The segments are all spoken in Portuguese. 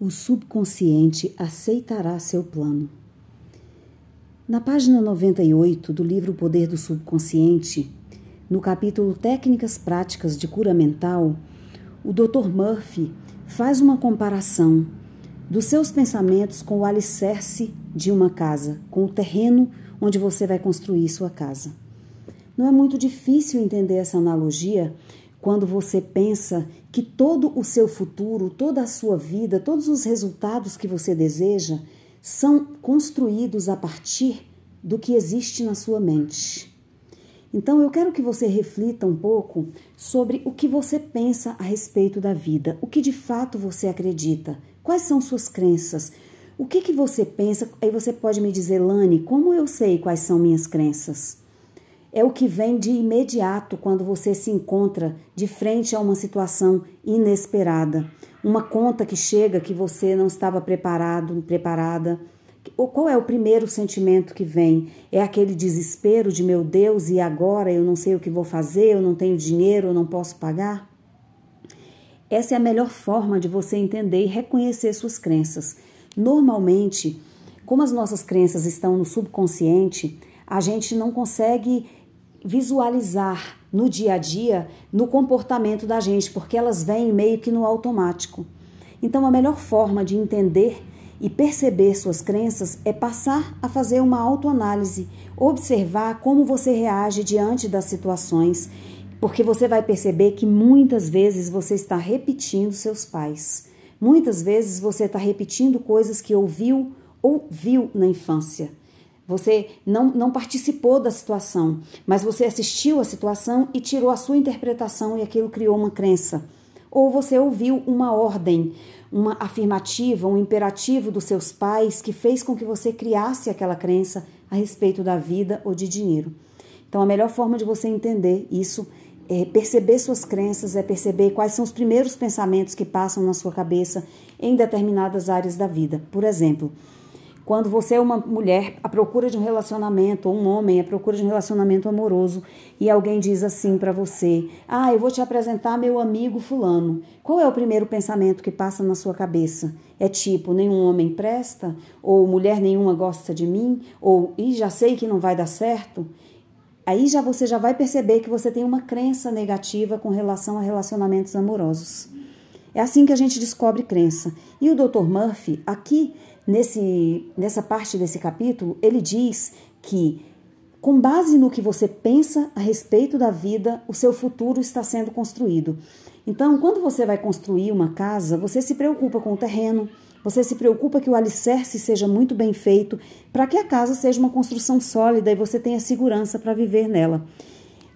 o subconsciente aceitará seu plano. Na página 98 do livro O Poder do Subconsciente, no capítulo Técnicas Práticas de Cura Mental, o Dr. Murphy faz uma comparação dos seus pensamentos com o alicerce de uma casa, com o terreno onde você vai construir sua casa. Não é muito difícil entender essa analogia quando você pensa que todo o seu futuro, toda a sua vida, todos os resultados que você deseja são construídos a partir do que existe na sua mente. Então eu quero que você reflita um pouco sobre o que você pensa a respeito da vida, o que de fato você acredita, quais são suas crenças, o que, que você pensa. Aí você pode me dizer, Lani, como eu sei quais são minhas crenças? É o que vem de imediato quando você se encontra de frente a uma situação inesperada, uma conta que chega que você não estava preparado, preparada. Qual é o primeiro sentimento que vem? É aquele desespero de meu Deus e agora eu não sei o que vou fazer, eu não tenho dinheiro, eu não posso pagar? Essa é a melhor forma de você entender e reconhecer suas crenças. Normalmente, como as nossas crenças estão no subconsciente, a gente não consegue visualizar no dia a dia, no comportamento da gente, porque elas vêm meio que no automático. Então, a melhor forma de entender e perceber suas crenças é passar a fazer uma autoanálise, observar como você reage diante das situações, porque você vai perceber que muitas vezes você está repetindo seus pais. Muitas vezes você está repetindo coisas que ouviu ou viu na infância. Você não, não participou da situação, mas você assistiu à situação e tirou a sua interpretação e aquilo criou uma crença. Ou você ouviu uma ordem, uma afirmativa, um imperativo dos seus pais que fez com que você criasse aquela crença a respeito da vida ou de dinheiro. Então, a melhor forma de você entender isso é perceber suas crenças, é perceber quais são os primeiros pensamentos que passam na sua cabeça em determinadas áreas da vida. Por exemplo, quando você é uma mulher à procura de um relacionamento, ou um homem à procura de um relacionamento amoroso, e alguém diz assim para você: Ah, eu vou te apresentar meu amigo Fulano. Qual é o primeiro pensamento que passa na sua cabeça? É tipo: nenhum homem presta? Ou mulher nenhuma gosta de mim? Ou, e já sei que não vai dar certo? Aí já você já vai perceber que você tem uma crença negativa com relação a relacionamentos amorosos. É assim que a gente descobre crença. E o Dr. Murphy, aqui nesse, nessa parte desse capítulo, ele diz que, com base no que você pensa a respeito da vida, o seu futuro está sendo construído. Então, quando você vai construir uma casa, você se preocupa com o terreno, você se preocupa que o alicerce seja muito bem feito, para que a casa seja uma construção sólida e você tenha segurança para viver nela.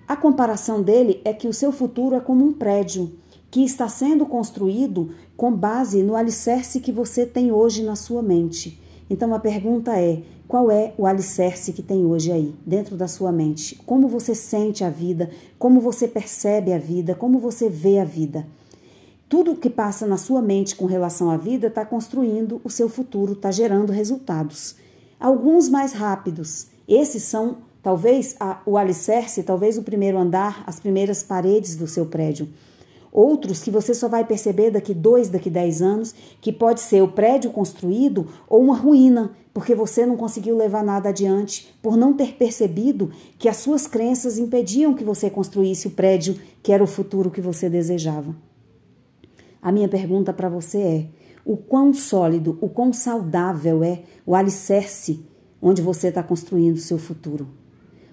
A comparação dele é que o seu futuro é como um prédio que está sendo construído com base no alicerce que você tem hoje na sua mente. Então a pergunta é: qual é o alicerce que tem hoje aí, dentro da sua mente? Como você sente a vida? Como você percebe a vida? Como você vê a vida? Tudo que passa na sua mente com relação à vida está construindo o seu futuro, está gerando resultados. Alguns mais rápidos. Esses são, talvez, a, o alicerce, talvez o primeiro andar, as primeiras paredes do seu prédio. Outros que você só vai perceber daqui dois, daqui dez anos, que pode ser o prédio construído ou uma ruína, porque você não conseguiu levar nada adiante por não ter percebido que as suas crenças impediam que você construísse o prédio que era o futuro que você desejava. A minha pergunta para você é: o quão sólido, o quão saudável é o alicerce onde você está construindo o seu futuro?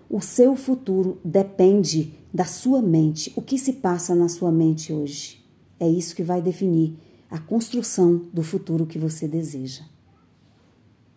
O seu futuro depende da sua mente, o que se passa na sua mente hoje. É isso que vai definir a construção do futuro que você deseja.